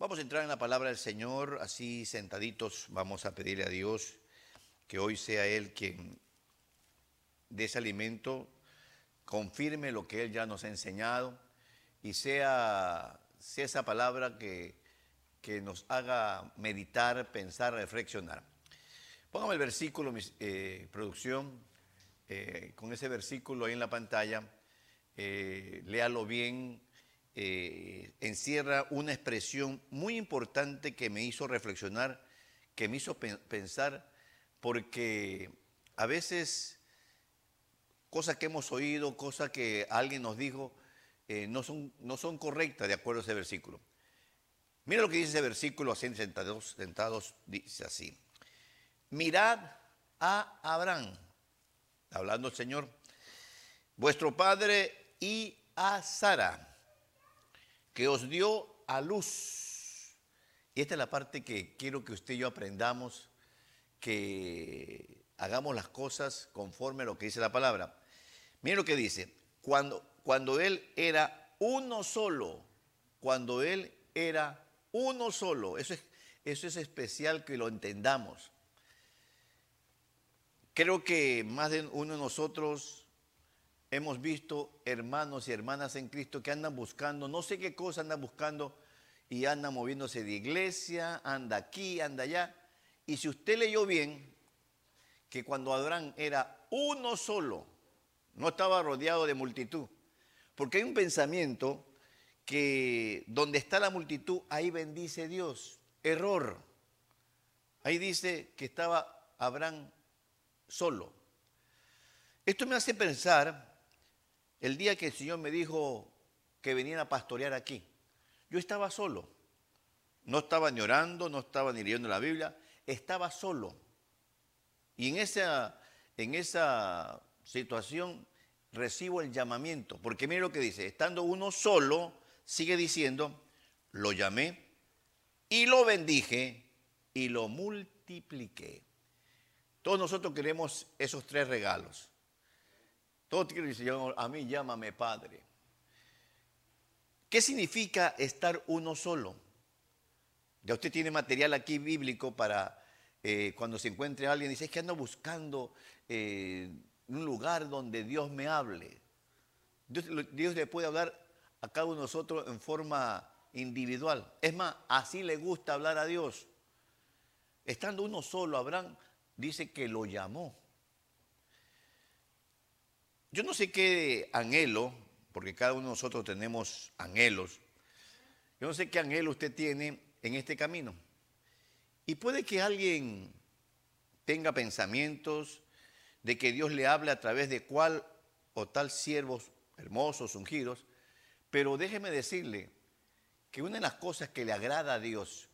Vamos a entrar en la palabra del Señor, así sentaditos vamos a pedirle a Dios que hoy sea Él quien de ese alimento confirme lo que Él ya nos ha enseñado y sea, sea esa palabra que, que, nos haga meditar, pensar, reflexionar. Póngame el versículo, mi eh, producción, eh, con ese versículo ahí en la pantalla, eh, léalo bien eh, encierra una expresión muy importante que me hizo reflexionar, que me hizo pensar, porque a veces cosas que hemos oído, cosas que alguien nos dijo, eh, no, son, no son correctas de acuerdo a ese versículo. Mira lo que dice ese versículo, así sentados, sentados, dice así. Mirad a Abraham, hablando el Señor, vuestro padre y a Sara que os dio a luz. Y esta es la parte que quiero que usted y yo aprendamos, que hagamos las cosas conforme a lo que dice la palabra. Miren lo que dice, cuando, cuando él era uno solo, cuando él era uno solo, eso es, eso es especial que lo entendamos. Creo que más de uno de nosotros hemos visto hermanos y hermanas en Cristo que andan buscando, no sé qué cosa andan buscando y andan moviéndose de iglesia, anda aquí, anda allá. Y si usted leyó bien, que cuando Abraham era uno solo, no estaba rodeado de multitud, porque hay un pensamiento que donde está la multitud, ahí bendice Dios. Error. Ahí dice que estaba Abraham solo. Esto me hace pensar el día que el Señor me dijo que venían a pastorear aquí, yo estaba solo. No estaba ni orando, no estaba ni leyendo la Biblia, estaba solo. Y en esa, en esa situación recibo el llamamiento, porque mire lo que dice, estando uno solo, sigue diciendo, lo llamé y lo bendije y lo multipliqué. Todos nosotros queremos esos tres regalos. Todo quiere decir, a mí llámame Padre. ¿Qué significa estar uno solo? Ya usted tiene material aquí bíblico para eh, cuando se encuentre alguien, dice, es que ando buscando eh, un lugar donde Dios me hable. Dios, Dios le puede hablar a cada uno de nosotros en forma individual. Es más, así le gusta hablar a Dios. Estando uno solo, Abraham dice que lo llamó. Yo no sé qué anhelo, porque cada uno de nosotros tenemos anhelos. Yo no sé qué anhelo usted tiene en este camino. Y puede que alguien tenga pensamientos de que Dios le hable a través de cual o tal siervos hermosos, ungidos, pero déjeme decirle que una de las cosas que le agrada a Dios,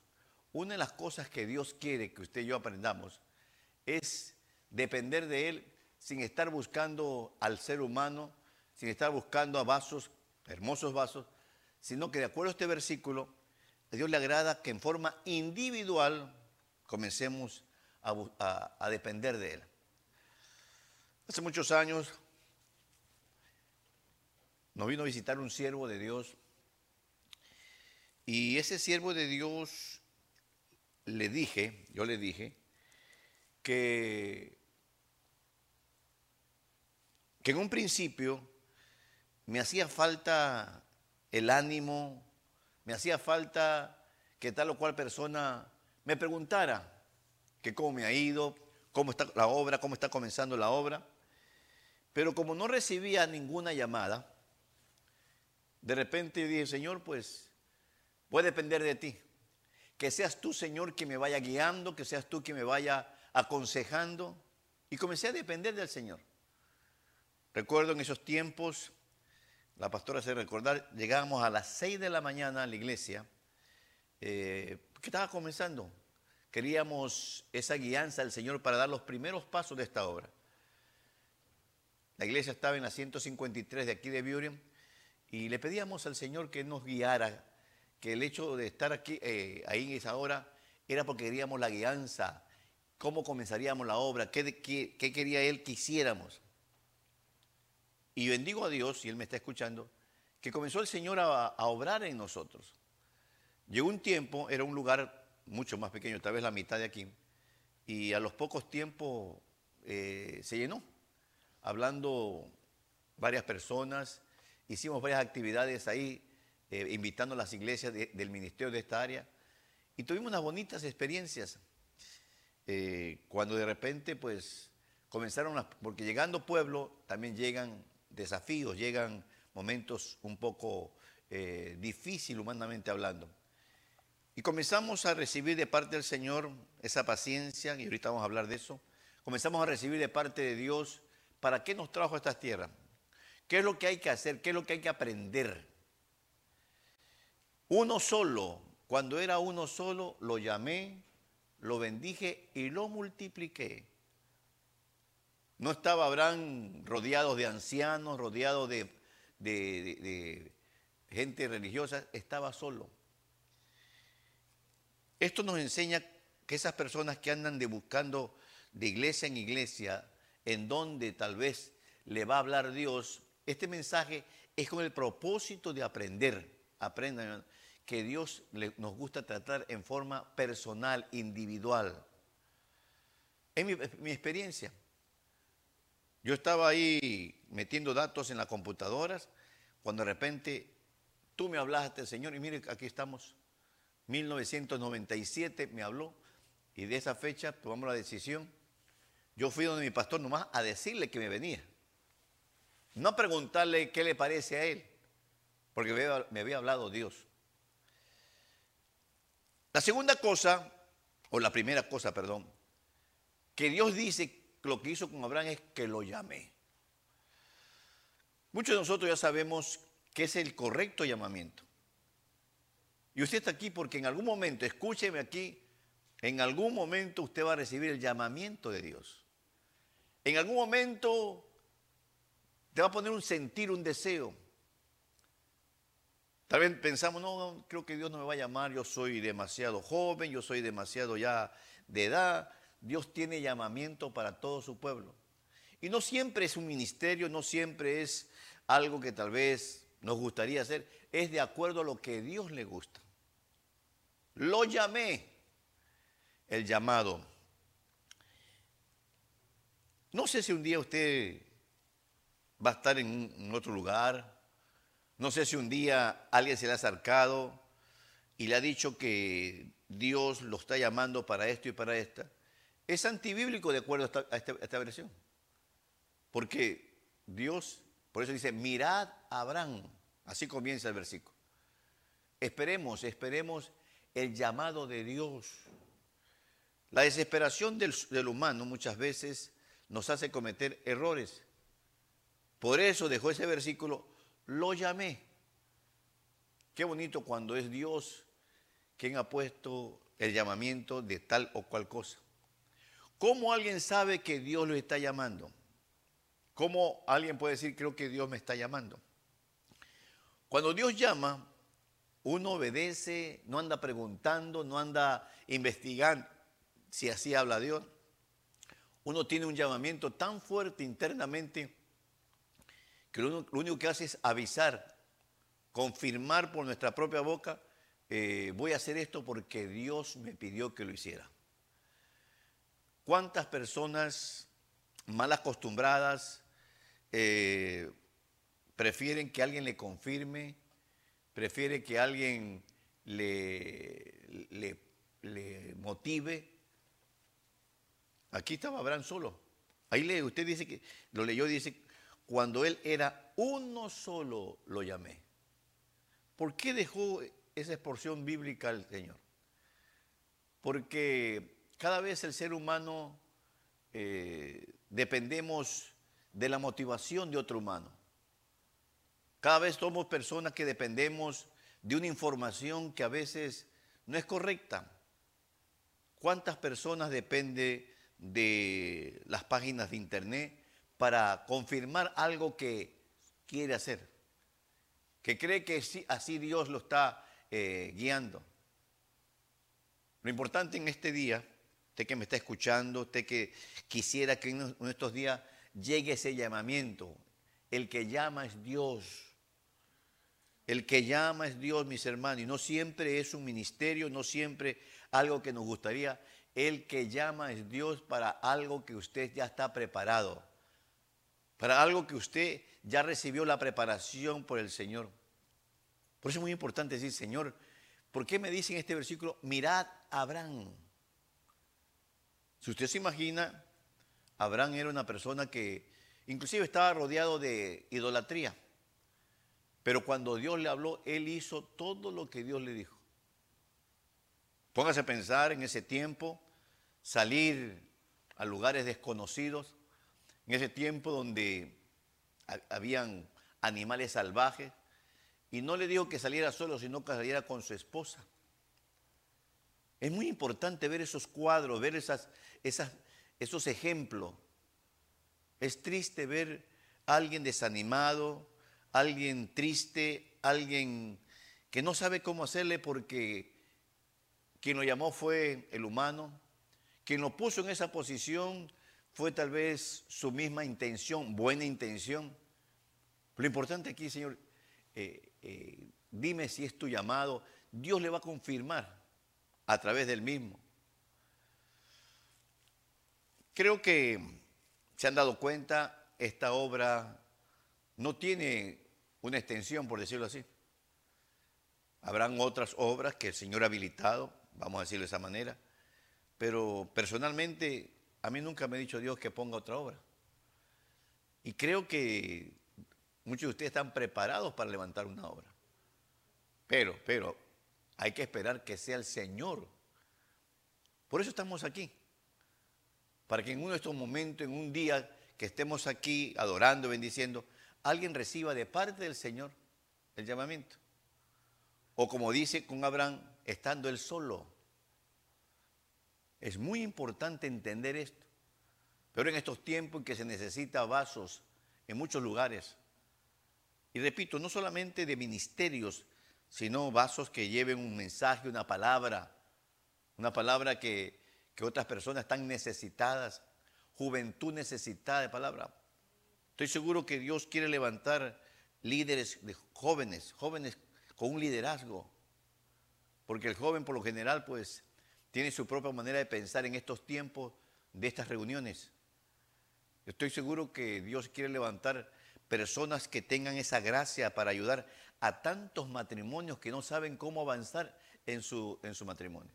una de las cosas que Dios quiere que usted y yo aprendamos, es depender de Él sin estar buscando al ser humano, sin estar buscando a vasos, hermosos vasos, sino que de acuerdo a este versículo, a Dios le agrada que en forma individual comencemos a, a depender de Él. Hace muchos años nos vino a visitar un siervo de Dios y ese siervo de Dios le dije, yo le dije, que que en un principio me hacía falta el ánimo, me hacía falta que tal o cual persona me preguntara que cómo me ha ido, cómo está la obra, cómo está comenzando la obra. Pero como no recibía ninguna llamada, de repente dije, Señor, pues voy a depender de ti. Que seas tú, Señor, que me vaya guiando, que seas tú que me vaya aconsejando. Y comencé a depender del Señor. Recuerdo en esos tiempos, la pastora se recordar, llegábamos a las 6 de la mañana a la iglesia, eh, que estaba comenzando. Queríamos esa guianza del Señor para dar los primeros pasos de esta obra. La iglesia estaba en la 153 de aquí de Biurem y le pedíamos al Señor que nos guiara, que el hecho de estar aquí, eh, ahí en esa hora, era porque queríamos la guianza, cómo comenzaríamos la obra, qué, qué quería Él que hiciéramos. Y bendigo a Dios, y Él me está escuchando, que comenzó el Señor a, obrar en nosotros. Llegó un tiempo, era un lugar mucho más pequeño, tal vez la mitad de aquí, y a los pocos tiempos eh, se llenó, hablando varias personas, hicimos varias actividades ahí, eh, invitando a las iglesias del ministerio de esta área, y tuvimos unas bonitas experiencias. Eh, cuando de repente, pues, comenzaron, a, porque llegando pueblo también llegan desafíos, llegan momentos un poco eh, difíciles humanamente hablando. Y comenzamos a recibir de parte del Señor esa paciencia, y ahorita vamos a hablar de eso. Comenzamos a recibir de parte de Dios para qué nos trajo a estas tierras. ¿Qué es lo que hay que hacer? ¿Qué es lo que hay que aprender? Uno solo, cuando era uno solo, lo llamé, lo bendije y lo multipliqué. No estaba Abraham rodeado de ancianos, rodeado de, gente religiosa, estaba solo. Esto nos enseña que esas personas que andan de buscando de iglesia en iglesia, en donde tal vez le va a hablar Dios, este mensaje es con el propósito de aprender. Aprendan que Dios nos gusta tratar en forma personal, individual. Es mi experiencia. Yo estaba ahí metiendo datos en las computadoras cuando de repente tú me hablaste, Señor, y mire, aquí estamos. 1997 me habló y de esa fecha tomamos la decisión. Yo fui donde mi pastor nomás a decirle que me venía. No a preguntarle qué le parece a él, porque me había hablado Dios. La segunda cosa, o la primera cosa, perdón, que Dios dice lo que hizo con Abraham es que lo llamé. Muchos de nosotros ya sabemos que es el correcto llamamiento. Y usted está aquí porque en algún momento, escúcheme aquí, en algún momento usted va a recibir el llamamiento de Dios. En algún momento te va a poner un sentir, un deseo. Tal vez pensamos, no, creo que Dios no me va a llamar, yo soy demasiado joven, yo soy demasiado ya de edad. Dios tiene llamamiento para todo su pueblo. Y no siempre es un ministerio, no siempre es algo que tal vez nos gustaría hacer, es de acuerdo a lo que Dios le gusta. Lo llamé. El llamado. No sé si un día usted va a estar en otro lugar. No sé si un día alguien se le ha acercado y le ha dicho que Dios lo está llamando para esto y para esta. Es antibíblico de acuerdo a esta, a esta versión. Porque Dios, por eso dice, mirad a Abraham. Así comienza el versículo. Esperemos, esperemos el llamado de Dios. La desesperación del, humano muchas veces nos hace cometer errores. Por eso dejó ese versículo, lo llamé. Qué bonito cuando es Dios quien ha puesto el llamamiento de tal o cual cosa. ¿Cómo alguien sabe que Dios lo está llamando? ¿Cómo alguien puede decir, creo que Dios me está llamando? Cuando Dios llama, uno obedece, no anda preguntando, no anda investigando si así habla Dios. Uno tiene un llamamiento tan fuerte internamente que lo, único que hace es avisar, confirmar por nuestra propia boca, eh, voy a hacer esto porque Dios me pidió que lo hiciera. ¿Cuántas personas mal acostumbradas eh, prefieren que alguien le confirme, prefiere que alguien le, le, motive. Aquí estaba Abraham solo. Ahí lee, usted dice que, lo leyó, dice, cuando él era uno solo lo llamé. ¿Por qué dejó esa exporción bíblica al Señor? Porque cada vez el ser humano eh, dependemos de la motivación de otro humano. Cada vez somos personas que dependemos de una información que a veces no es correcta. ¿Cuántas personas depende de las páginas de internet para confirmar algo que quiere hacer? Que cree que así Dios lo está eh, guiando. Lo importante en este día, usted que me está escuchando, usted que quisiera que en estos días llegue ese llamamiento, el que llama es Dios. El que llama es Dios, mis hermanos, y no siempre es un ministerio, no siempre algo que nos gustaría. El que llama es Dios para algo que usted ya está preparado, para algo que usted ya recibió la preparación por el Señor. Por eso es muy importante decir, Señor, ¿por qué me dice en este versículo, mirad Abraham? Si usted se imagina, Abraham era una persona que inclusive estaba rodeado de idolatría. Pero cuando Dios le habló, él hizo todo lo que Dios le dijo. Póngase a pensar en ese tiempo, salir a lugares desconocidos, en ese tiempo donde habían animales salvajes, y no le dijo que saliera solo, sino que saliera con su esposa. Es muy importante ver esos cuadros, ver esas, esos ejemplos. Es triste ver a alguien desanimado, alguien triste, alguien que no sabe cómo hacerle porque quien lo llamó fue el humano, quien lo puso en esa posición fue tal vez su misma intención, buena intención. Lo importante aquí, Señor, eh, eh, dime si es tu llamado, Dios le va a confirmar a través del mismo. Creo que se han dado cuenta, esta obra no tiene una extensión, por decirlo así. Habrán otras obras que el Señor ha habilitado, vamos a decirlo de esa manera, pero personalmente a mí nunca me ha dicho Dios que ponga otra obra. Y creo que muchos de ustedes están preparados para levantar una obra. Pero, pero, hay que esperar que sea el Señor. Por eso estamos aquí. Para que en uno de estos momentos, en un día que estemos aquí adorando, bendiciendo, alguien reciba de parte del Señor el llamamiento. O como dice con Abraham, estando él solo. Es muy importante entender esto. Pero en estos tiempos en que se necesita vasos en muchos lugares. Y repito, no solamente de ministerios, sino vasos que lleven un mensaje, una palabra, una palabra que, que otras personas están necesitadas, juventud necesitada de palabra. Estoy seguro que Dios quiere levantar líderes de jóvenes, jóvenes con un liderazgo. Porque el joven por lo general pues tiene su propia manera de pensar en estos tiempos de estas reuniones. Estoy seguro que Dios quiere levantar personas que tengan esa gracia para ayudar a tantos matrimonios que no saben cómo avanzar en su, en su matrimonio.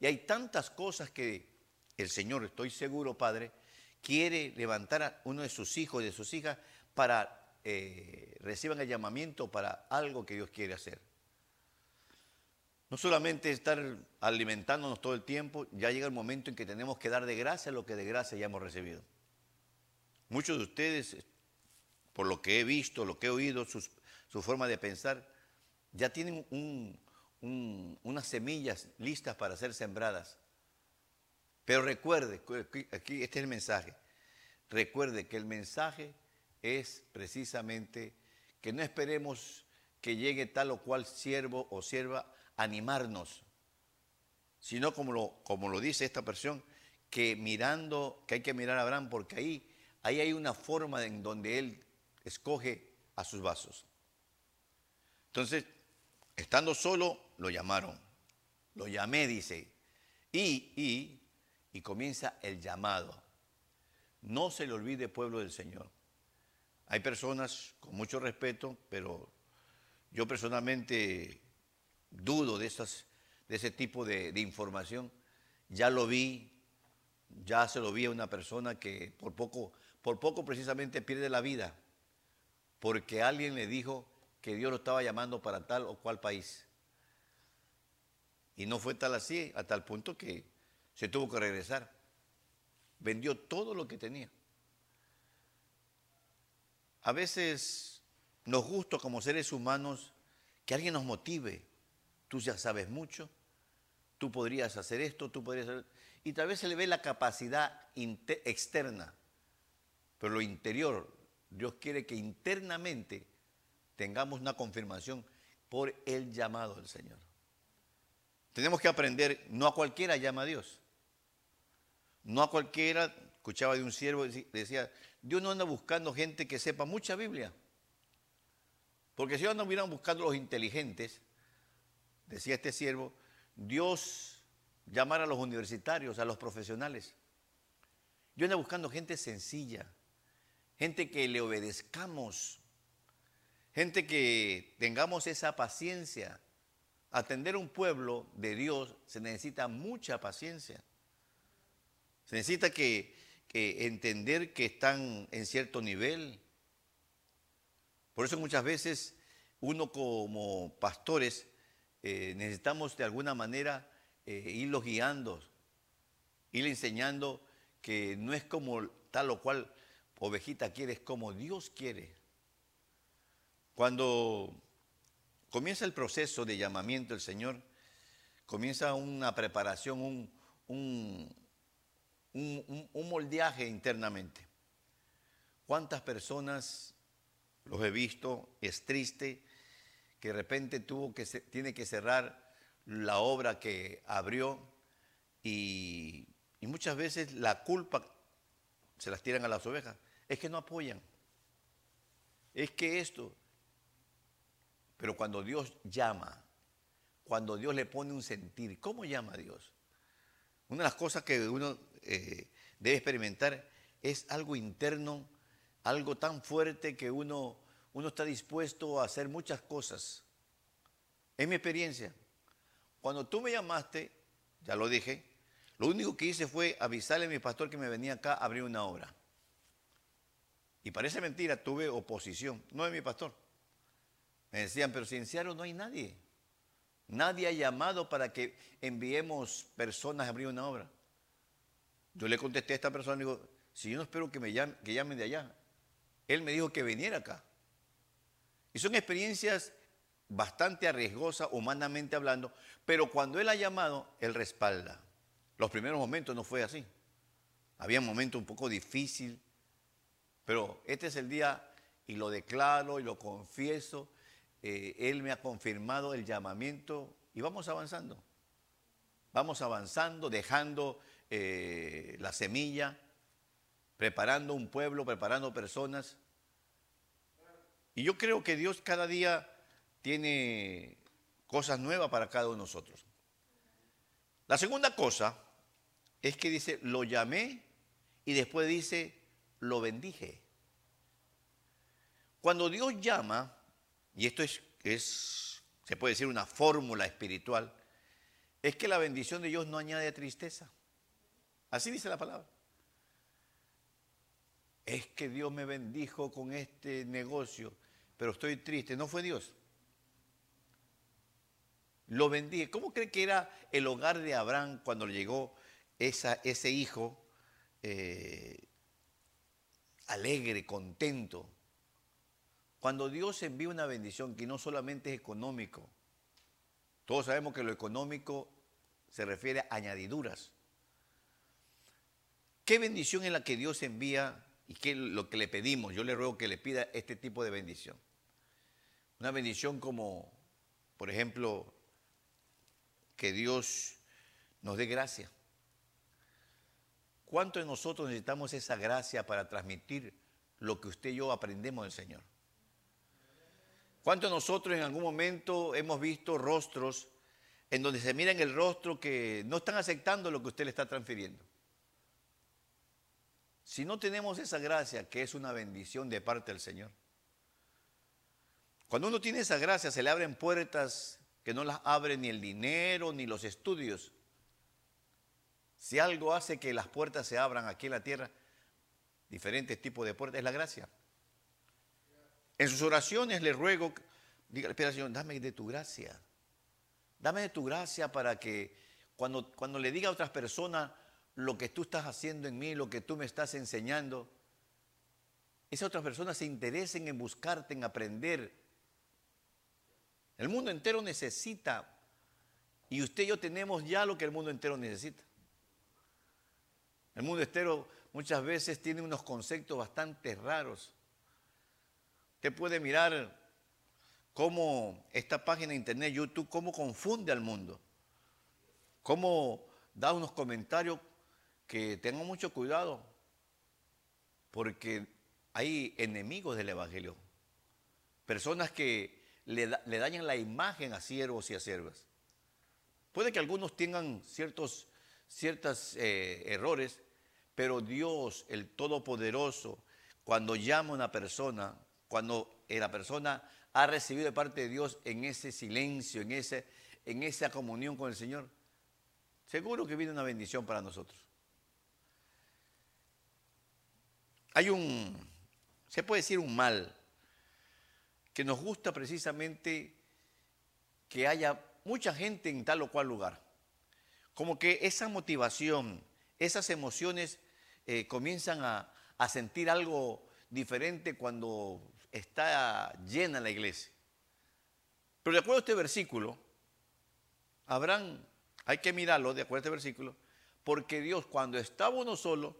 Y hay tantas cosas que el Señor, estoy seguro, Padre, quiere levantar a uno de sus hijos y de sus hijas para eh, reciban el llamamiento para algo que Dios quiere hacer. No solamente estar alimentándonos todo el tiempo, ya llega el momento en que tenemos que dar de gracia lo que de gracia ya hemos recibido. Muchos de ustedes, por lo que he visto, lo que he oído, su forma de pensar, ya tienen unas semillas listas para ser sembradas. Pero recuerde, aquí este es el mensaje. Recuerde que el mensaje es precisamente que no esperemos que llegue tal o cual siervo o sierva a animarnos, sino como lo, como lo dice esta persona, que mirando, que hay que mirar a Abraham, porque ahí, ahí hay una forma en donde él escoge a sus vasos. Entonces, estando solo, lo llamaron. Lo llamé, dice. Y, y y comienza el llamado. No se le olvide pueblo del Señor. Hay personas con mucho respeto, pero yo personalmente dudo de, esas, de ese tipo de, de información. Ya lo vi, ya se lo vi a una persona que por poco, por poco precisamente pierde la vida, porque alguien le dijo que Dios lo estaba llamando para tal o cual país. Y no fue tal así, hasta el punto que se tuvo que regresar. Vendió todo lo que tenía. A veces nos gusta como seres humanos que alguien nos motive. Tú ya sabes mucho, tú podrías hacer esto, tú podrías hacer... Y tal vez se le ve la capacidad externa, pero lo interior, Dios quiere que internamente tengamos una confirmación por el llamado del Señor. Tenemos que aprender, no a cualquiera llama a Dios. No a cualquiera, escuchaba de un siervo, decía, Dios no anda buscando gente que sepa mucha Biblia. Porque si no hubieran buscando los inteligentes, decía este siervo, Dios llamara a los universitarios, a los profesionales. Yo ando buscando gente sencilla, gente que le obedezcamos, gente que tengamos esa paciencia. Atender un pueblo de Dios se necesita mucha paciencia. Se necesita que, entender que están en cierto nivel. Por eso muchas veces uno como pastores eh, necesitamos de alguna manera eh, irlos guiando, ir enseñando que no es como tal o cual ovejita quiere, es como Dios quiere. Cuando comienza el proceso de llamamiento del Señor, comienza una preparación, un, un, un, moldeaje internamente. ¿Cuántas personas los he visto? Es triste que de repente tuvo que tiene que cerrar la obra que abrió y, y muchas veces la culpa se las tiran a las ovejas. Es que no apoyan. Es que esto. Pero cuando Dios llama, cuando Dios le pone un sentir, ¿cómo llama a Dios? Una de las cosas que uno eh, debe experimentar es algo interno, algo tan fuerte que uno, uno está dispuesto a hacer muchas cosas. En mi experiencia, cuando tú me llamaste, ya lo dije, lo único que hice fue avisarle a mi pastor que me venía acá a abrir una obra. Y parece mentira, tuve oposición, no de mi pastor. Me decían, pero Seattle no hay nadie. Nadie ha llamado para que enviemos personas a abrir una obra. Yo le contesté a esta persona, digo, si yo no espero que me llamen, que llamen de allá. Él me dijo que viniera acá. Y son experiencias bastante arriesgosa humanamente hablando, pero cuando Él ha llamado, Él respalda. Los primeros momentos no fue así. Había momentos un poco difícil, pero este es el día y lo declaro y lo confieso. Eh, él me ha confirmado el llamamiento y vamos avanzando. Vamos avanzando, dejando eh, la semilla, preparando un pueblo, preparando personas. Y yo creo que Dios cada día tiene cosas nuevas para cada uno de nosotros. La segunda cosa es que dice, lo llamé y después dice, lo bendije. Cuando Dios llama, y esto es, se puede decir una fórmula espiritual, es que la bendición de Dios no añade tristeza. Así dice la palabra. Es que Dios me bendijo con este negocio, pero estoy triste. No fue Dios lo bendiga. ¿Cómo cree que era el hogar de Abraham cuando le llegó esa, ese hijo eh, alegre, contento? Cuando Dios envía una bendición que no solamente es económico, todos sabemos que lo económico se refiere a añadiduras. ¿Qué bendición es la que Dios envía y qué lo que le pedimos? Yo le ruego que le pida este tipo de bendición. Una bendición como, por ejemplo, que Dios nos dé gracia. ¿Cuánto de nosotros necesitamos esa gracia para transmitir lo que usted y yo aprendemos del Señor? ¿Cuántos de nosotros en algún momento hemos visto rostros en donde se mira en el rostro que no están aceptando lo que usted le está transfiriendo? Si no tenemos esa gracia, que es una bendición de parte del Señor. Cuando uno tiene esa gracia, se le abren puertas que no las abre ni el dinero ni los estudios. Si algo hace que las puertas se abran aquí en la tierra, diferentes tipos de puertas, es la gracia. En sus oraciones le ruego, diga, espera Señor, dame de tu gracia. Dame de tu gracia para que cuando, cuando le diga a otras personas lo que tú estás haciendo en mí, lo que tú me estás enseñando, esas otras personas se interesen en buscarte, en aprender, el mundo entero necesita, y usted y yo tenemos ya lo que el mundo entero necesita. El mundo entero muchas veces tiene unos conceptos bastante raros. Usted puede mirar cómo esta página de internet, YouTube, cómo confunde al mundo. Cómo da unos comentarios que tengan mucho cuidado, porque hay enemigos del Evangelio. personas que le, dañan la imagen a siervos y a siervas. Puede que algunos tengan ciertos ciertos eh, errores, pero Dios, el Todopoderoso, cuando llama a una persona, cuando la persona ha recibido de parte de Dios en ese silencio, en, ese, en esa comunión con el Señor, seguro que viene una bendición para nosotros. Hay un, se puede decir un mal, que nos gusta precisamente que haya mucha gente en tal o cual lugar. Como que esa motivación, esas emociones eh, comienzan a, sentir algo diferente cuando está llena la iglesia. Pero de acuerdo a este versículo, Abraham, hay que mirarlo de acuerdo a este versículo, porque Dios cuando estaba uno solo,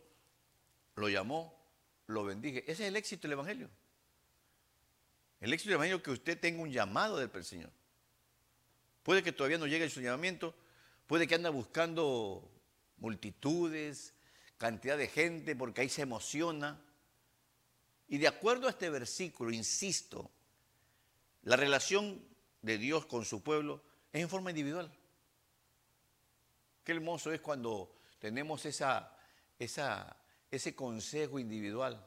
lo llamó, lo bendijo. Ese es el éxito del Evangelio. El éxito del Evangelio es que usted tenga un llamado del Señor. Puede que todavía no llegue su llamamiento, puede que anda buscando multitudes, cantidad de gente, porque ahí se emociona. Y de acuerdo a este versículo, insisto, la relación de Dios con su pueblo es en forma individual. Qué hermoso es cuando tenemos esa, esa, ese consejo individual.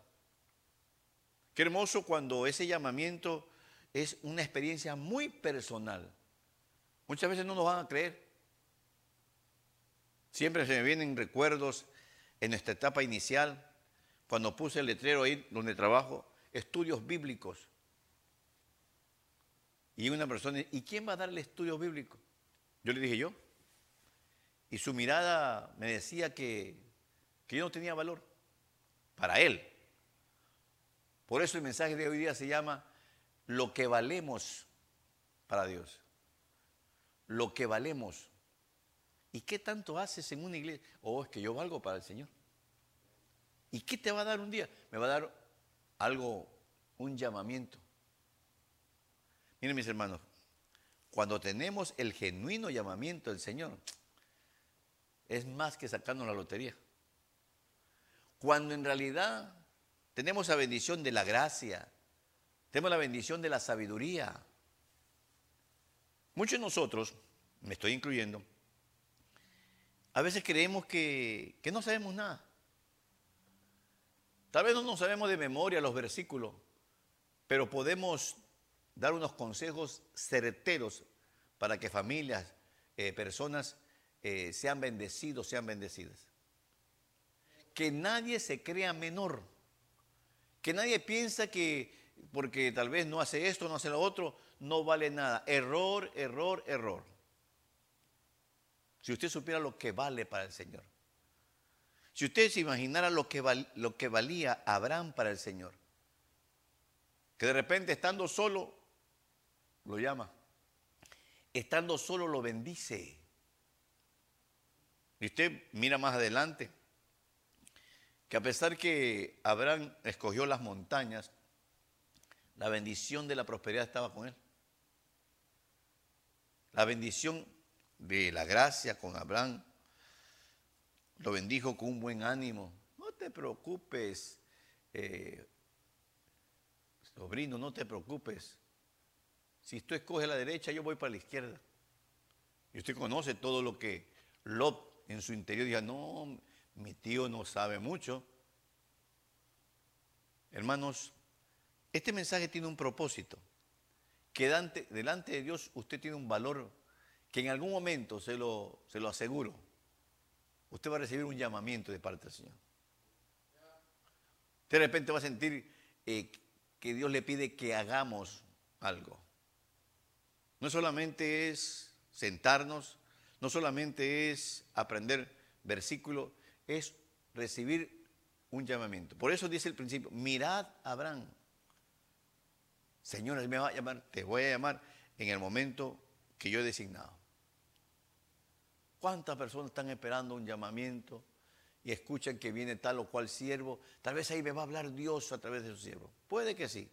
Qué hermoso cuando ese llamamiento es una experiencia muy personal. Muchas veces no nos van a creer. Siempre se me vienen recuerdos en nuestra etapa inicial, cuando puse el letrero ahí donde trabajo, estudios bíblicos. Y una persona, ¿y quién va a dar el estudio bíblico? Yo le dije yo. Y su mirada me decía que, que yo no tenía valor para él. Por eso el mensaje de hoy día se llama lo que valemos para Dios. Lo que valemos. ¿Y qué tanto haces en una iglesia? Oh, es que yo valgo para el Señor. ¿Y qué te va a dar un día? Me va a dar algo, un llamamiento. Miren mis hermanos, cuando tenemos el genuino llamamiento del Señor, es más que sacarnos la lotería. Cuando en realidad tenemos la bendición de la gracia. Tenemos la bendición de la sabiduría. Muchos de nosotros, me estoy incluyendo, a veces creemos que, que no sabemos nada. Tal vez no nos sabemos de memoria los versículos, pero podemos dar unos consejos certeros para que familias, eh, personas eh, sean bendecidos, sean bendecidas. Que nadie se crea menor. Que nadie piensa que porque tal vez no hace esto, no hace lo otro, no vale nada. Error, error, error. Si usted supiera lo que vale para el Señor. Si usted se imaginara lo que, lo que valía Abraham para el Señor. Que de repente estando solo, lo llama. Estando solo lo bendice. Y usted mira más adelante que a pesar que Abraham escogió las montañas, la bendición de la prosperidad estaba con él. La bendición de la gracia con Abraham lo bendijo con un buen ánimo. No te preocupes, eh, sobrino, no te preocupes. Si tú escoges la derecha, yo voy para la izquierda. Y usted conoce todo lo que Lot en su interior diga, no, mi tío no sabe mucho. Hermanos, este mensaje tiene un propósito, que delante, de Dios usted tiene un valor que en algún momento, se lo, se lo aseguro, usted va a recibir un llamamiento de parte del Señor. De repente va a sentir eh, que Dios le pide que hagamos algo. No solamente es sentarnos, no solamente es aprender versículos, es recibir un llamamiento. Por eso dice el principio, mirad a Abraham. Señor, Él me va a llamar, te voy a llamar en el momento que yo he designado. ¿Cuántas personas están esperando un llamamiento y escuchan que viene tal o cual siervo? Tal vez ahí me va a hablar Dios a través de su siervo. Puede que sí.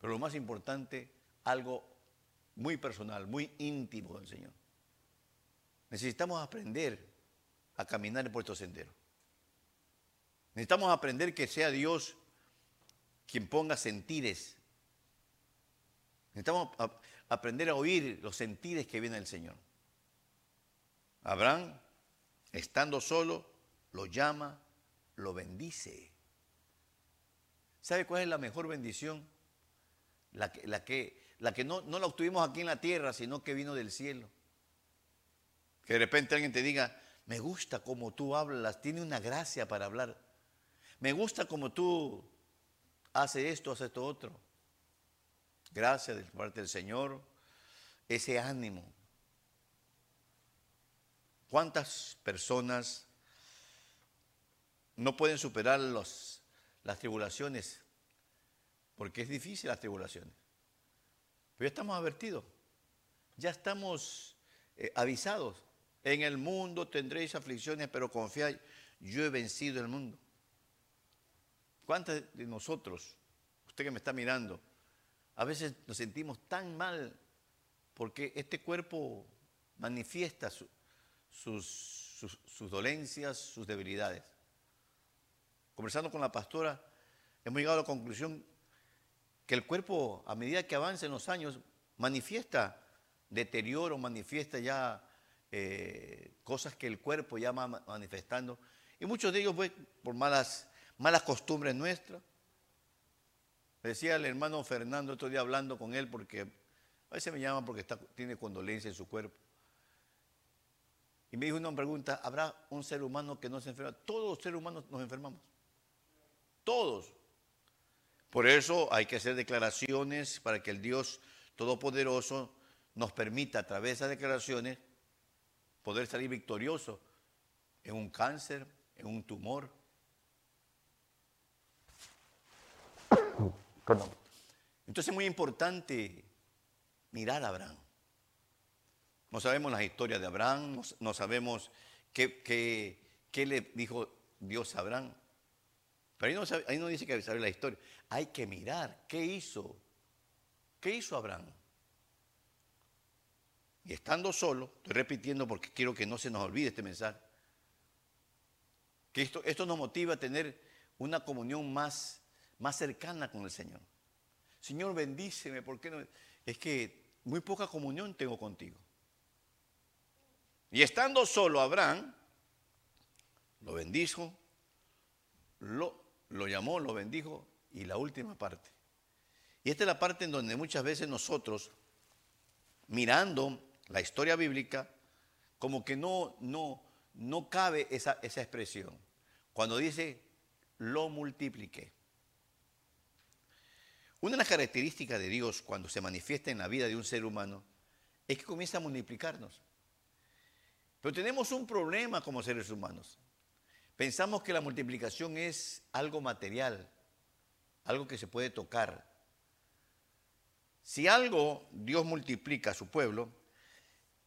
Pero lo más importante, algo muy personal, muy íntimo del Señor. Necesitamos aprender a caminar por estos senderos. Necesitamos aprender que sea Dios quien ponga sentires Necesitamos aprender a oír los sentidos que viene del Señor. Abraham, estando solo, lo llama, lo bendice. ¿Sabe cuál es la mejor bendición? La que, la que, la que no, no la obtuvimos aquí en la tierra, sino que vino del cielo. Que de repente alguien te diga, me gusta como tú hablas, tiene una gracia para hablar. Me gusta como tú haces esto, haces esto otro. Gracias de parte del Señor, ese ánimo. ¿Cuántas personas no pueden superar las tribulaciones? Porque es difícil las tribulaciones. Pero ya estamos advertidos, ya estamos eh, avisados. En el mundo tendréis aflicciones, pero confiad, yo he vencido el mundo. ¿Cuántos de nosotros, usted que me está mirando, a veces nos sentimos tan mal porque este cuerpo manifiesta sus, dolencias, sus debilidades? Conversando con la pastora, hemos llegado a la conclusión que el cuerpo, a medida que avanza en los años, manifiesta deterioro, manifiesta ya eh, cosas que el cuerpo ya va manifestando. Y muchos de ellos pues, por malas, malas costumbres nuestras. Decía el hermano Fernando otro día hablando con él porque a veces me llama porque tiene condolencia en su cuerpo. Y me dijo una pregunta, ¿habrá un ser humano que no se enferma? Todos los seres humanos nos enfermamos. Todos. Por eso hay que hacer declaraciones para que el Dios Todopoderoso nos permita a través de esas declaraciones poder salir victorioso en un cáncer, en un tumor. Entonces es muy importante mirar a Abraham. No sabemos las historias de Abraham, no, sabemos qué, le dijo Dios a Abraham. Pero ahí no, ahí no dice que saber la historia. Hay que mirar qué hizo. ¿Qué hizo Abraham? Y estando solo, estoy repitiendo porque quiero que no se nos olvide este mensaje, que esto, nos motiva a tener una comunión más, más cercana con el Señor. Señor, bendíceme, ¿por qué no? Es que muy poca comunión tengo contigo. Y estando solo Abraham, lo bendijo, lo, llamó, lo bendijo, y la última parte. Y esta es la parte en donde muchas veces nosotros, mirando la historia bíblica, como que no, no, no cabe esa, esa expresión. Cuando dice, lo multipliqué. Una de las características de Dios cuando se manifiesta en la vida de un ser humano es que comienza a multiplicarnos. Pero tenemos un problema como seres humanos. Pensamos que la multiplicación es algo material, algo que se puede tocar. Si algo Dios multiplica a su pueblo,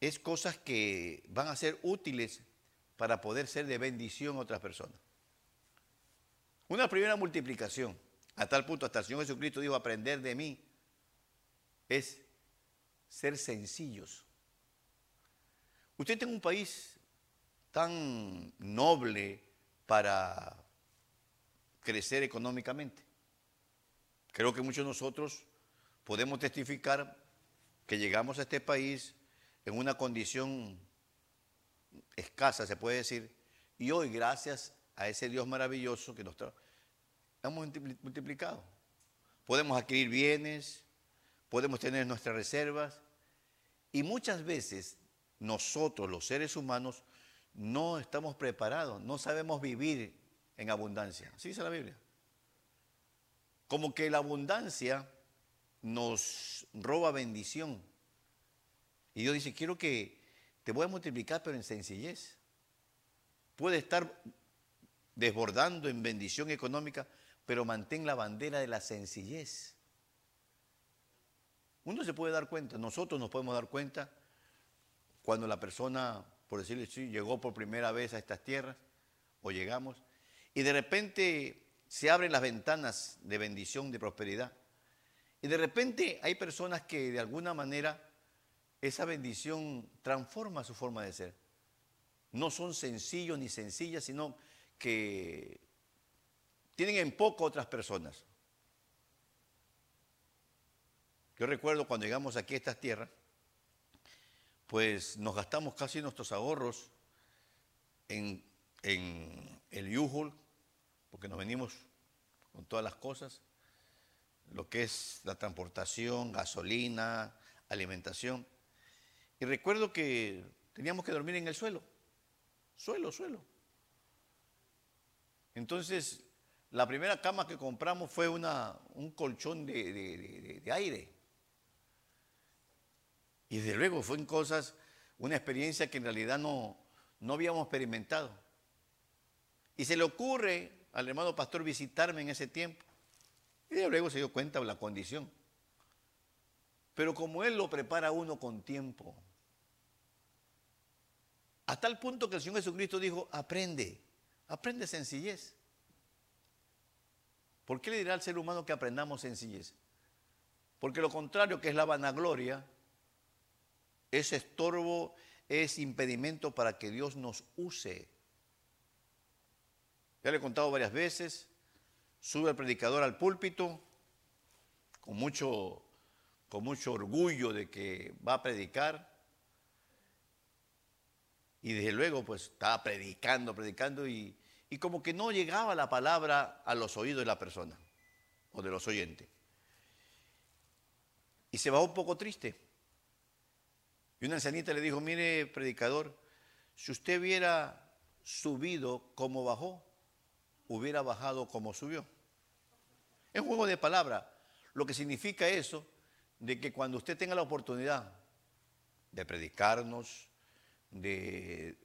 es cosas que van a ser útiles para poder ser de bendición a otras personas. Una primera multiplicación, a tal punto hasta el Señor Jesucristo dijo, aprender de mí, es ser sencillos. Usted tiene un país tan noble para crecer económicamente. Creo que muchos de nosotros podemos testificar que llegamos a este país en una condición escasa, se puede decir, y hoy gracias a ese Dios maravilloso que nos trae, hemos multiplicado. Podemos adquirir bienes, podemos tener nuestras reservas, y muchas veces nosotros, los seres humanos, no estamos preparados, no sabemos vivir en abundancia. Así dice la Biblia. Como que la abundancia nos roba bendición. Y Dios dice, quiero que te voy a multiplicar, pero en sencillez. Puede estar desbordando en bendición económica, pero mantén la bandera de la sencillez. Uno se puede dar cuenta, nosotros nos podemos dar cuenta cuando la persona, por decirlo así, llegó por primera vez a estas tierras, o llegamos, y de repente se abren las ventanas de bendición, de prosperidad. Y de repente hay personas que de alguna manera esa bendición transforma su forma de ser. No son sencillos ni sencillas, sino que tienen en poco otras personas. Yo recuerdo cuando llegamos aquí a estas tierras, pues nos gastamos casi nuestros ahorros en, el Yuhul, porque nos venimos con todas las cosas, lo que es la transportación, gasolina, alimentación. Y recuerdo que teníamos que dormir en el suelo, suelo, suelo. Entonces, la primera cama que compramos fue una, un colchón de aire. Y desde luego fue en cosas, una experiencia que en realidad no, no habíamos experimentado. Y se le ocurre al hermano pastor visitarme en ese tiempo. Y desde luego se dio cuenta de la condición. Pero como él lo prepara uno con tiempo, hasta el punto que el Señor Jesucristo dijo, aprende, aprende sencillez. ¿Por qué le dirá al ser humano que aprendamos sencillez? Porque lo contrario, que es la vanagloria, es estorbo, es impedimento para que Dios nos use. Ya le he contado varias veces, sube el predicador al púlpito con mucho, con mucho orgullo de que va a predicar. Y desde luego, pues estaba predicando, predicando y, y como que no llegaba la palabra a los oídos de la persona o de los oyentes. Y se va un poco triste. Y una ancianita le dijo, mire, predicador, si usted hubiera subido como bajó, hubiera bajado como subió. Es un juego de palabras. Lo que significa eso, de que cuando usted tenga la oportunidad de predicarnos, de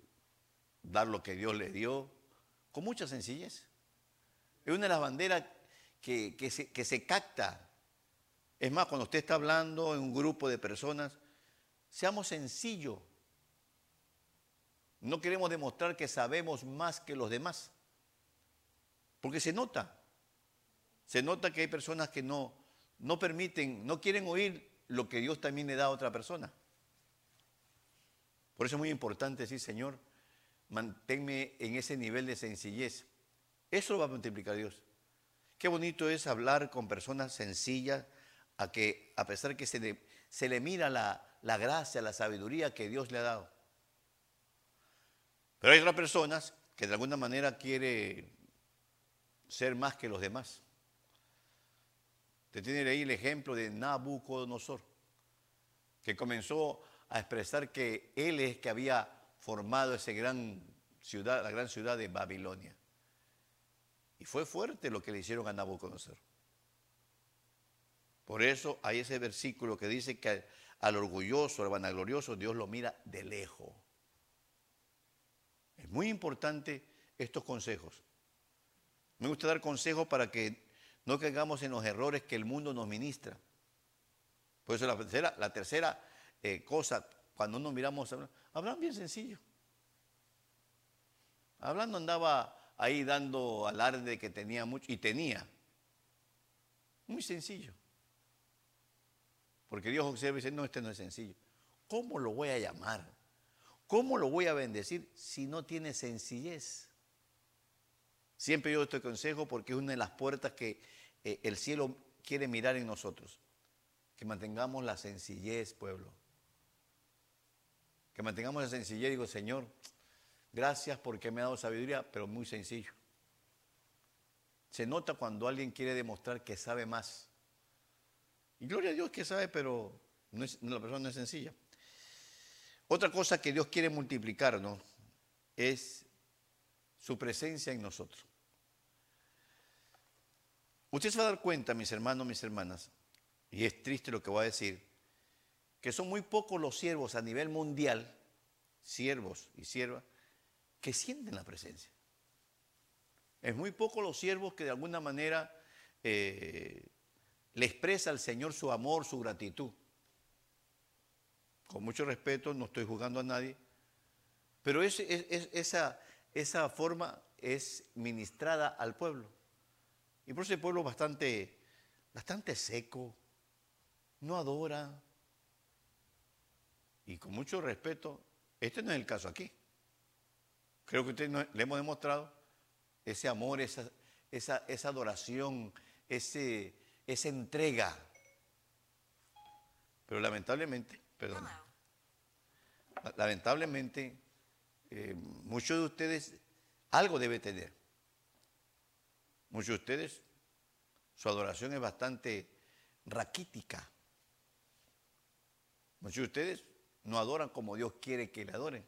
dar lo que Dios le dio, con mucha sencillez. Es una de las banderas que, se, que se capta. Es más, cuando usted está hablando en un grupo de personas, Seamos sencillos. No queremos demostrar que sabemos más que los demás. Porque se nota. Se nota que hay personas que no, no permiten, no quieren oír lo que Dios también le da a otra persona. Por eso es muy importante decir, Señor, manténme en ese nivel de sencillez. Eso lo va a multiplicar Dios. Qué bonito es hablar con personas sencillas, a que a pesar que se se le mira la, la gracia, la sabiduría que Dios le ha dado. Pero hay otras personas que de alguna manera quiere ser más que los demás. Te tiene ahí el ejemplo de Nabucodonosor, que comenzó a expresar que él es que había formado esa gran ciudad, la gran ciudad de Babilonia. Y fue fuerte lo que le hicieron a Nabucodonosor. Por eso hay ese versículo que dice que al orgulloso, al vanaglorioso, Dios lo mira de lejos. Es muy importante estos consejos. Me gusta dar consejos para que no caigamos en los errores que el mundo nos ministra. Por eso la tercera, eh, cosa, cuando nos miramos, hablan bien sencillo. Hablando andaba ahí dando alarde que tenía mucho, y tenía. Muy sencillo. Porque Dios observa y dice, no, este no es sencillo. ¿Cómo lo voy a llamar? ¿Cómo lo voy a bendecir si no tiene sencillez? Siempre yo este consejo porque es una de las puertas que eh, el cielo quiere mirar en nosotros. Que mantengamos la sencillez, pueblo. Que mantengamos la sencillez. Digo, Señor, gracias porque me ha dado sabiduría, pero muy sencillo. Se nota cuando alguien quiere demostrar que sabe más. Y gloria a Dios que sabe, pero la persona no es sencilla. Otra cosa que Dios quiere multiplicarnos es su presencia en nosotros. Usted se va a dar cuenta, mis hermanos, mis hermanas, y es triste lo que voy a decir, que son muy pocos los siervos a nivel mundial, siervos y siervas, que sienten la presencia. Es muy poco los siervos que de alguna manera eh, le expresa al Señor su amor, su gratitud. Con mucho respeto, no estoy juzgando a nadie, pero esa, esa forma es ministrada al pueblo. Y por eso el pueblo bastante, bastante seco, no adora. Y con mucho respeto, este no es el caso aquí. Creo que usted le hemos demostrado ese amor, esa, esa, esa adoración, ese, esa entrega. Pero lamentablemente, perdón, lamentablemente, eh, muchos de ustedes algo debe tener. Muchos de ustedes, su adoración es bastante raquítica. Muchos de ustedes no adoran como Dios quiere que le adoren.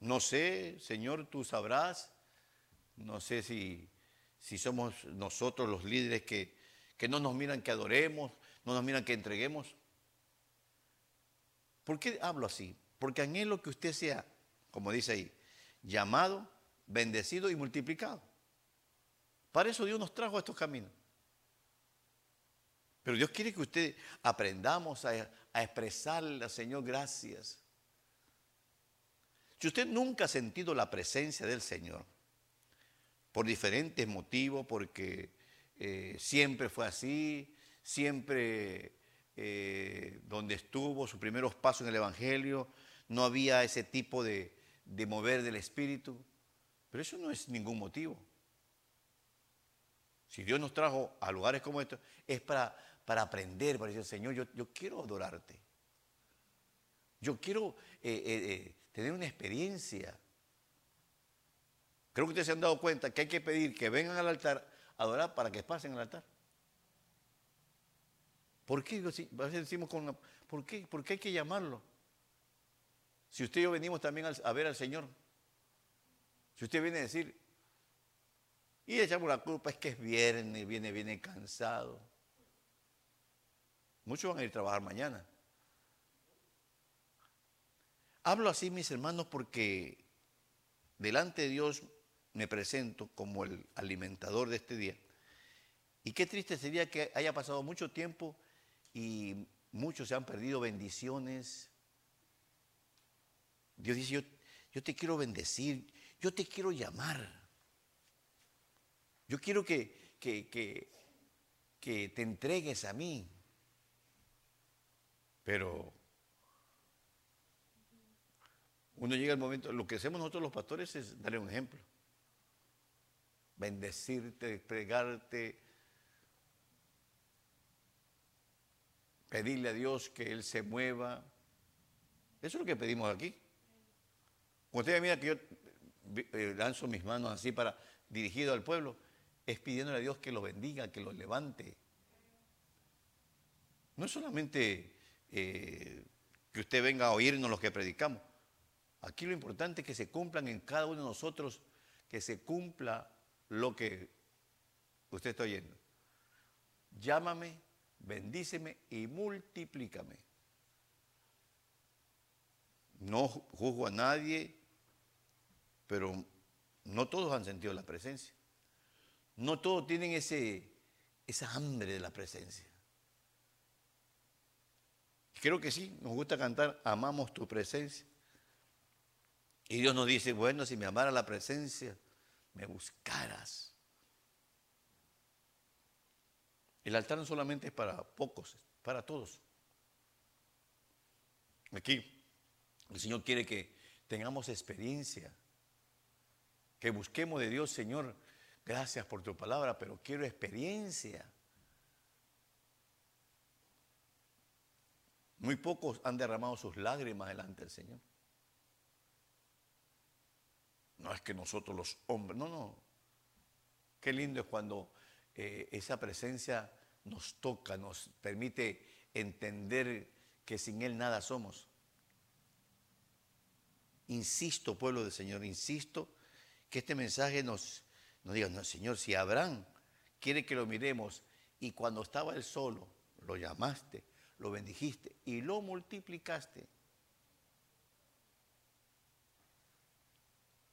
No sé, Señor, tú sabrás. No sé si, si somos nosotros los líderes que, que no nos miran que adoremos, no nos miran que entreguemos. ¿Por qué hablo así? Porque anhelo que usted sea, como dice ahí, llamado, bendecido y multiplicado. Para eso Dios nos trajo a estos caminos. Pero Dios quiere que usted aprendamos a, expresarle al Señor gracias. Si usted nunca ha sentido la presencia del Señor, por diferentes motivos, porque eh, siempre fue así, siempre eh, donde estuvo, sus primeros pasos en el Evangelio, no había ese tipo de, de mover del Espíritu. Pero eso no es ningún motivo. Si Dios nos trajo a lugares como estos, es para, para aprender, para decir, Señor, yo, yo quiero adorarte. Yo quiero eh, tener una experiencia. Creo que ustedes se han dado cuenta que hay que pedir que vengan al altar a adorar para que pasen al altar. ¿Por qué? A veces decimos con ¿por qué? ¿Por qué hay que llamarlo? Si usted y yo venimos también a ver al Señor, si usted viene a decir, y le echamos la culpa, es que es viernes, viene, viene cansado. Muchos van a ir a trabajar mañana. Hablo así, mis hermanos, porque delante de Dios me presento como el alimentador de este día. Y qué triste sería que haya pasado mucho tiempo y muchos se han perdido bendiciones, Dios dice, yo, te quiero bendecir, yo te quiero llamar. Yo quiero que, que, te entregues a mí. Pero uno llega al momento, lo que hacemos nosotros los pastores es darle un ejemplo. Bendecirte, pregarte, pedirle a Dios que Él se mueva. Eso es lo que pedimos aquí. Cuando usted mira que yo eh, lanzo mis manos así para dirigido al pueblo, es pidiéndole a Dios que lo bendiga, que lo levante. No es solamente eh, que usted venga a oírnos lo que predicamos. Aquí lo importante es que se cumplan en cada uno de nosotros, que se cumpla lo que usted está oyendo. Llámame, bendíceme y multiplícame. No juzgo a nadie, pero no todos han sentido la presencia. No todos tienen ese, esa hambre de la presencia. Creo que sí, nos gusta cantar, amamos tu presencia. Y Dios nos dice, bueno, si me amara la presencia, me buscaras. El altar no solamente es para pocos, es para todos. Aquí el Señor quiere que tengamos experiencia que busquemos de Dios, Señor, gracias por tu palabra, pero quiero experiencia. Muy pocos han derramado sus lágrimas delante del Señor. No es que nosotros los hombres, no, no. Qué lindo es cuando eh, esa presencia nos toca, nos permite entender que sin Él nada somos. Insisto, pueblo del Señor, insisto que este mensaje nos, nos diga, no, Señor, si Abraham quiere que lo miremos y cuando estaba él solo, lo llamaste, lo bendijiste y lo multiplicaste.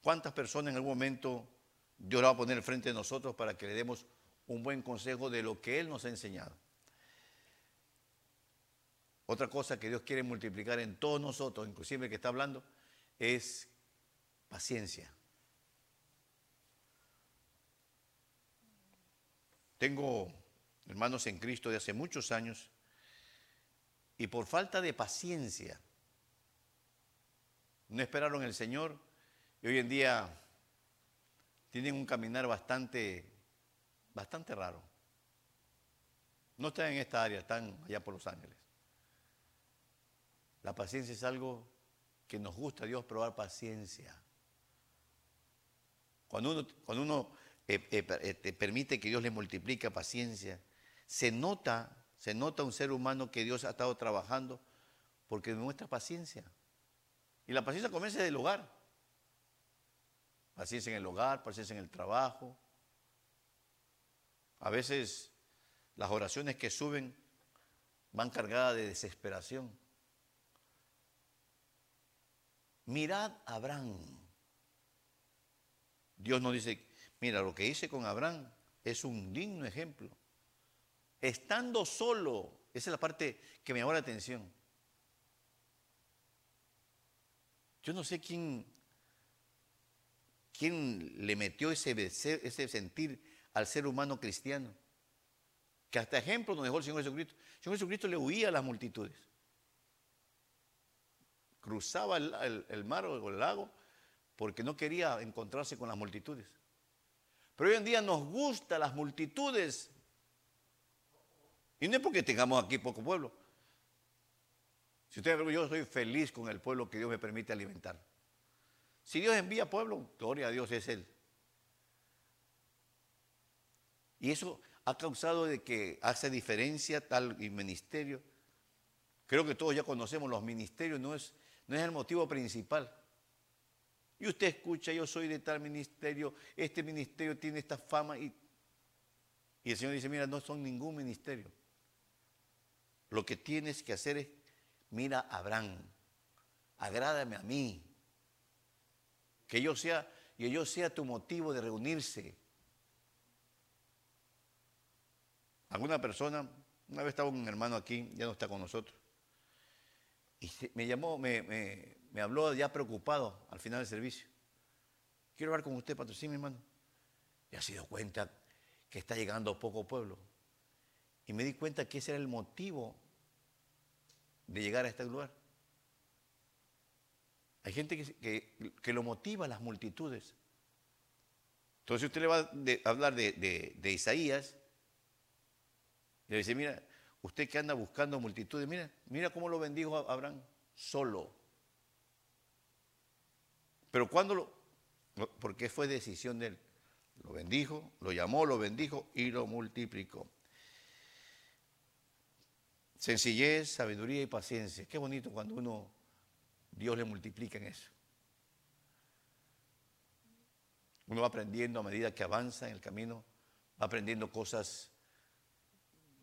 ¿Cuántas personas en algún momento Dios lo va a poner frente de nosotros para que le demos un buen consejo de lo que Él nos ha enseñado? Otra cosa que Dios quiere multiplicar en todos nosotros, inclusive el que está hablando, es paciencia. Tengo hermanos en Cristo de hace muchos años y por falta de paciencia no esperaron el Señor y hoy en día tienen un caminar bastante, bastante raro. No están en esta área, están allá por Los Ángeles. La paciencia es algo que nos gusta a Dios probar paciencia. Cuando uno, cuando uno eh, eh, eh, permite que Dios le multiplique paciencia, se nota, se nota un ser humano que Dios ha estado trabajando porque demuestra paciencia. Y la paciencia comienza del hogar. Paciencia en el hogar, paciencia en el trabajo. A veces las oraciones que suben van cargadas de desesperación. Mirad a Abraham. Dios nos dice, mira, lo que hice con Abraham es un digno ejemplo. Estando solo, esa es la parte que me llamó la atención. Yo no sé quién, quién le metió ese, ese sentir al ser humano cristiano. Que hasta ejemplo nos dejó el Señor Jesucristo. El Señor Jesucristo le huía a las multitudes. Cruzaba el, mar o el lago porque no quería encontrarse con las multitudes. Pero hoy en día nos gustan las multitudes. Y no es porque tengamos aquí poco pueblo. Si ustedes ven, yo soy feliz con el pueblo que Dios me permite alimentar. Si Dios envía pueblo, gloria a Dios es Él. Y eso ha causado de que hace diferencia tal ministerio. Creo que todos ya conocemos los ministerios, no es, no es el motivo principal. Y usted escucha, yo soy de tal ministerio, este ministerio tiene esta fama y, y el Señor dice, mira, no son ningún ministerio. Lo que tienes que hacer es, mira Abraham, agrádame a mí, que yo sea, que yo sea tu motivo de reunirse, Alguna persona, una vez estaba un hermano aquí, ya no está con nosotros, y me llamó, me, habló ya preocupado al final del servicio. Quiero hablar con usted, patrocinio, hermano. Y ha sido cuenta que está llegando poco pueblo. Y me di cuenta que ese era el motivo de llegar a este lugar. Hay gente que, lo motiva a las multitudes. Entonces usted le va a hablar de, de Isaías, le dice, mira, usted que anda buscando multitudes, mira, mira cómo lo bendijo Abraham, solo. Pero cuando lo, porque fue decisión de él, lo bendijo, lo llamó, lo bendijo y lo multiplicó. Sencillez, sabiduría y paciencia. Qué bonito cuando uno, Dios le multiplica en eso. Uno va aprendiendo a medida que avanza en el camino, va aprendiendo cosas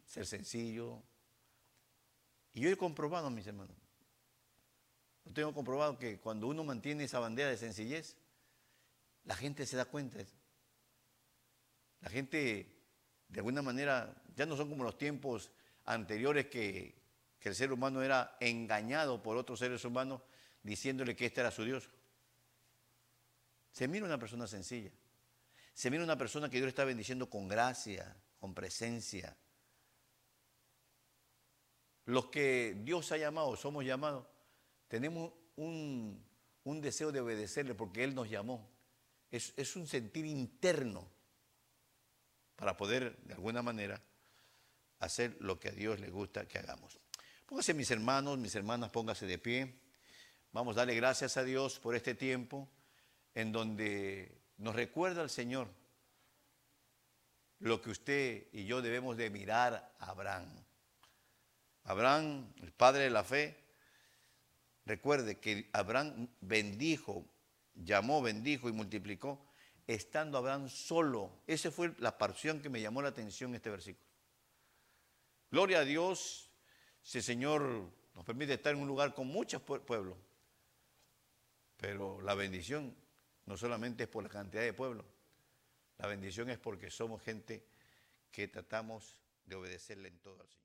ser sencillo. Y yo he comprobado, mis hermanos, yo tengo comprobado que cuando uno mantiene esa bandera de sencillez, la gente se da cuenta. La gente, de alguna manera, ya no son como los tiempos anteriores que, que el ser humano era engañado por otros seres humanos diciéndole que este era su Dios. Se mira una persona sencilla. Se mira una persona que Dios le está bendiciendo con gracia, con presencia, los que Dios ha llamado, somos llamados, tenemos un, deseo de obedecerle porque Él nos llamó. Es, es un sentir interno para poder, de alguna manera, hacer lo que a Dios le gusta que hagamos. Pónganse mis hermanos, mis hermanas, pónganse de pie. Vamos a darle gracias a Dios por este tiempo en donde nos recuerda el Señor lo que usted y yo debemos de mirar a Abraham. Abraham, el padre de la fe, recuerde que Abraham bendijo, llamó, bendijo y multiplicó, estando Abraham solo. Esa fue la porción que me llamó la atención en este versículo. Gloria a Dios, si el Señor nos permite estar en un lugar con muchos pueblos, pero la bendición no solamente es por la cantidad de pueblos, la bendición es porque somos gente que tratamos de obedecerle en todo al Señor.